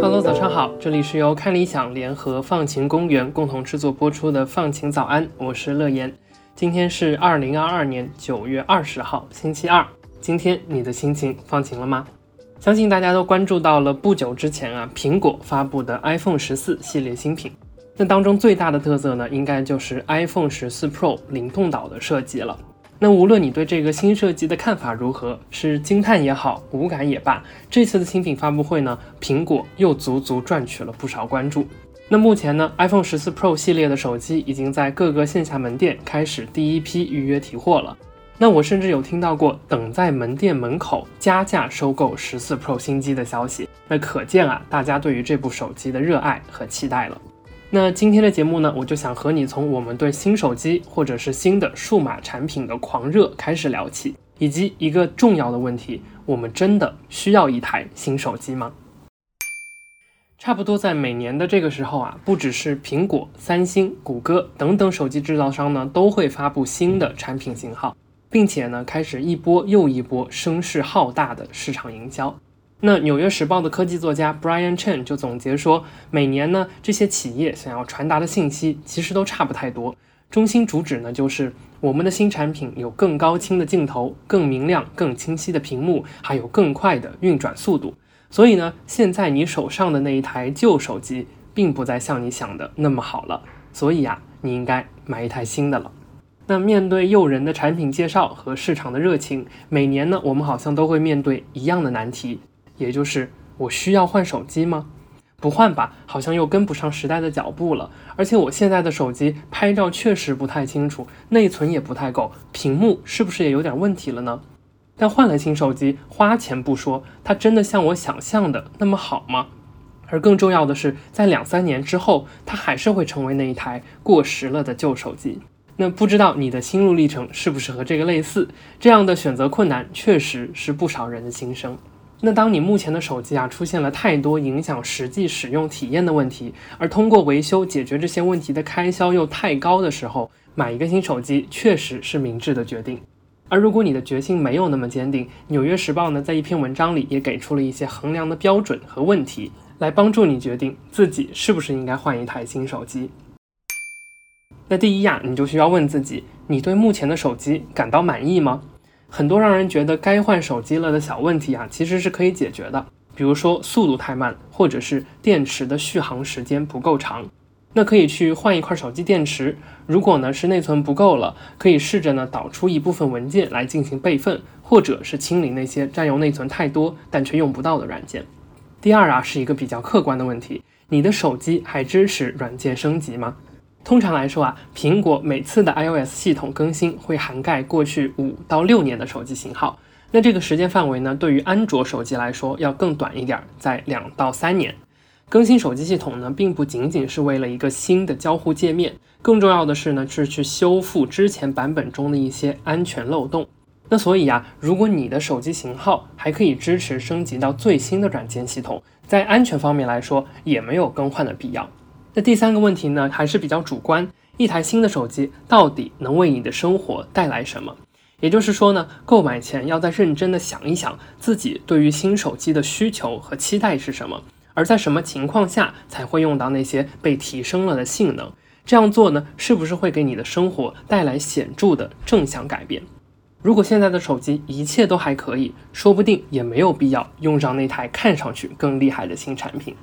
Hello，早上好，这里是由看理想联合放晴公园共同制作播出的放晴早安，我是乐言。今天是二零二二年九月二十号，星期二。今天你的心情放晴了吗？相信大家都关注到了不久之前啊，苹果发布的 iPhone 十四系列新品。那当中最大的特色呢，应该就是 iPhone 十四 Pro 灵动岛的设计了。那无论你对这个新设计的看法如何，是惊叹也好，无感也罢，这次的新品发布会呢，苹果又足足赚取了不少关注。那目前呢，iPhone 十四 Pro 系列的手机已经在各个线下门店开始第一批预约提货了。那我甚至有听到过等在门店门口加价收购十四 Pro 新机的消息。那可见啊，大家对于这部手机的热爱和期待了。那今天的节目呢，我就想和你从我们对新手机或者是新的数码产品的狂热开始聊起，以及一个重要的问题：我们真的需要一台新手机吗？差不多在每年的这个时候啊，不只是苹果、三星、谷歌等等手机制造商呢，都会发布新的产品型号，并且呢，开始一波又一波声势浩大的市场营销。那《纽约时报》的科技作家 Brian Chen 就总结说，每年呢，这些企业想要传达的信息其实都差不太多。中心主旨呢，就是我们的新产品有更高清的镜头、更明亮、更清晰的屏幕，还有更快的运转速度。所以呢，现在你手上的那一台旧手机，并不再像你想的那么好了。所以啊，你应该买一台新的了。那面对诱人的产品介绍和市场的热情，每年呢，我们好像都会面对一样的难题。也就是我需要换手机吗？不换吧，好像又跟不上时代的脚步了。而且我现在的手机拍照确实不太清楚，内存也不太够，屏幕是不是也有点问题了呢？但换了新手机，花钱不说，它真的像我想象的那么好吗？而更重要的是，在两三年之后，它还是会成为那一台过时了的旧手机。那不知道你的心路历程是不是和这个类似？这样的选择困难，确实是不少人的心声。那当你目前的手机啊出现了太多影响实际使用体验的问题，而通过维修解决这些问题的开销又太高的时候，买一个新手机确实是明智的决定。而如果你的决心没有那么坚定，《纽约时报》呢在一篇文章里也给出了一些衡量的标准和问题，来帮助你决定自己是不是应该换一台新手机。那第一呀，你就需要问自己：你对目前的手机感到满意吗？很多让人觉得该换手机了的小问题啊，其实是可以解决的。比如说速度太慢，或者是电池的续航时间不够长，那可以去换一块手机电池。如果呢是内存不够了，可以试着呢导出一部分文件来进行备份，或者是清理那些占用内存太多但却用不到的软件。第二啊，是一个比较客观的问题，你的手机还支持软件升级吗？通常来说啊，苹果每次的 iOS 系统更新会涵盖过去五到六年的手机型号。那这个时间范围呢，对于安卓手机来说要更短一点，在两到三年。更新手机系统呢，并不仅仅是为了一个新的交互界面，更重要的是呢，是去修复之前版本中的一些安全漏洞。那所以啊，如果你的手机型号还可以支持升级到最新的软件系统，在安全方面来说，也没有更换的必要。那第三个问题呢，还是比较主观，一台新的手机到底能为你的生活带来什么？也就是说呢，购买前要再认真的想一想，自己对于新手机的需求和期待是什么，而在什么情况下才会用到那些被提升了的性能？这样做呢，是不是会给你的生活带来显著的正向改变？如果现在的手机一切都还可以，说不定也没有必要用上那台看上去更厉害的新产品。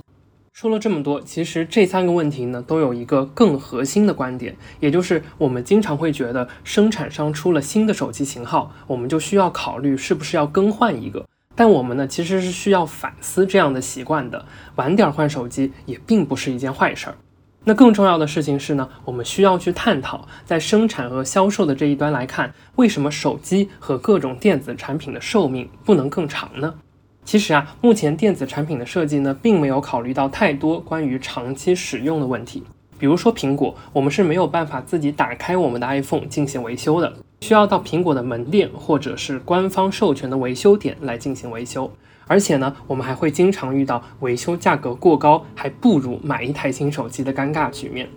说了这么多，其实这三个问题呢，都有一个更核心的观点，也就是我们经常会觉得，生产商出了新的手机型号，我们就需要考虑是不是要更换一个。但我们呢，其实是需要反思这样的习惯的，晚点换手机也并不是一件坏事儿。那更重要的事情是呢，我们需要去探讨，在生产和销售的这一端来看，为什么手机和各种电子产品的寿命不能更长呢？其实啊，目前电子产品的设计呢，并没有考虑到太多关于长期使用的问题。比如说苹果，我们是没有办法自己打开我们的 iPhone 进行维修的，需要到苹果的门店或者是官方授权的维修点来进行维修。而且呢，我们还会经常遇到维修价格过高，还不如买一台新手机的尴尬局面。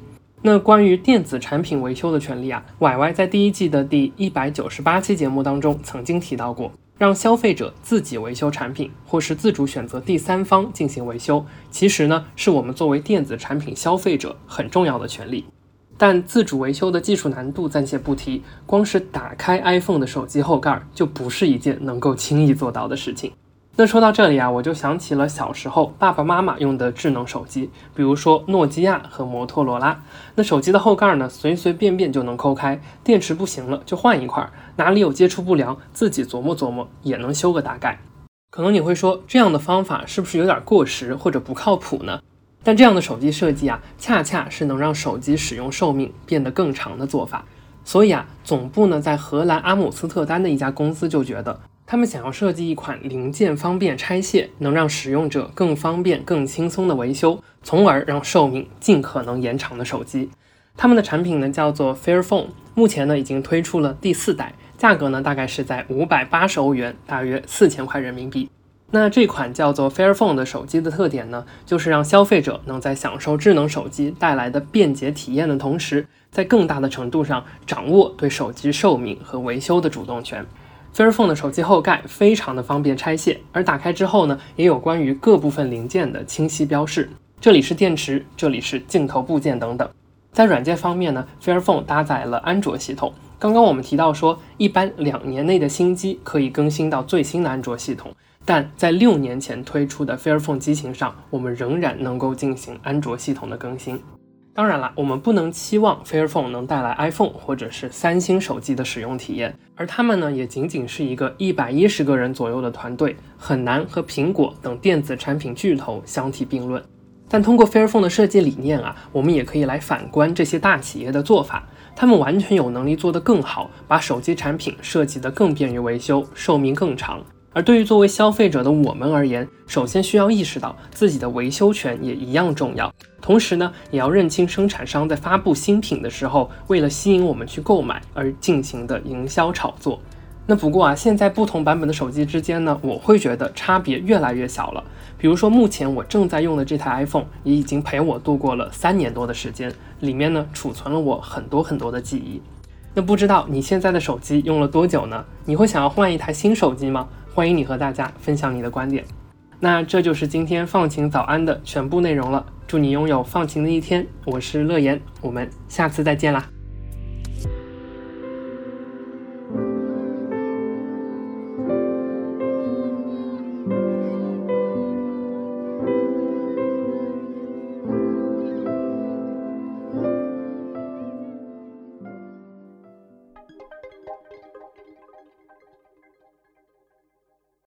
那关于电子产品维修的权利啊，Y Y 在第一季的第一百九十八期节目当中曾经提到过，让消费者自己维修产品，或是自主选择第三方进行维修，其实呢，是我们作为电子产品消费者很重要的权利。但自主维修的技术难度暂且不提，光是打开 iPhone 的手机后盖就不是一件能够轻易做到的事情。那说到这里啊，我就想起了小时候爸爸妈妈用的智能手机，比如说诺基亚和摩托罗拉。那手机的后盖呢，随随便便就能抠开，电池不行了就换一块，哪里有接触不良，自己琢磨琢磨也能修个大概。可能你会说，这样的方法是不是有点过时或者不靠谱呢？但这样的手机设计啊，恰恰是能让手机使用寿命变得更长的做法。所以啊，总部呢在荷兰阿姆斯特丹的一家公司就觉得。他们想要设计一款零件方便拆卸，能让使用者更方便、更轻松的维修，从而让寿命尽可能延长的手机。他们的产品呢叫做 Fairphone，目前呢已经推出了第四代，价格呢大概是在五百八十欧元，大约四千块人民币。那这款叫做 Fairphone 的手机的特点呢，就是让消费者能在享受智能手机带来的便捷体验的同时，在更大的程度上掌握对手机寿命和维修的主动权。Fairphone 的手机后盖非常的方便拆卸，而打开之后呢，也有关于各部分零件的清晰标示。这里是电池，这里是镜头部件等等。在软件方面呢，Fairphone 搭载了安卓系统。刚刚我们提到说，一般两年内的新机可以更新到最新的安卓系统，但在六年前推出的 Fairphone 机型上，我们仍然能够进行安卓系统的更新。当然了，我们不能期望 Fairphone 能带来 iPhone 或者是三星手机的使用体验，而他们呢，也仅仅是一个一百一十个人左右的团队，很难和苹果等电子产品巨头相提并论。但通过 Fairphone 的设计理念啊，我们也可以来反观这些大企业的做法，他们完全有能力做得更好，把手机产品设计得更便于维修，寿命更长。而对于作为消费者的我们而言，首先需要意识到自己的维修权也一样重要。同时呢，也要认清生产商在发布新品的时候，为了吸引我们去购买而进行的营销炒作。那不过啊，现在不同版本的手机之间呢，我会觉得差别越来越小了。比如说，目前我正在用的这台 iPhone 也已经陪我度过了三年多的时间，里面呢储存了我很多很多的记忆。那不知道你现在的手机用了多久呢？你会想要换一台新手机吗？欢迎你和大家分享你的观点。那这就是今天放晴早安的全部内容了。祝你拥有放晴的一天。我是乐言，我们下次再见啦。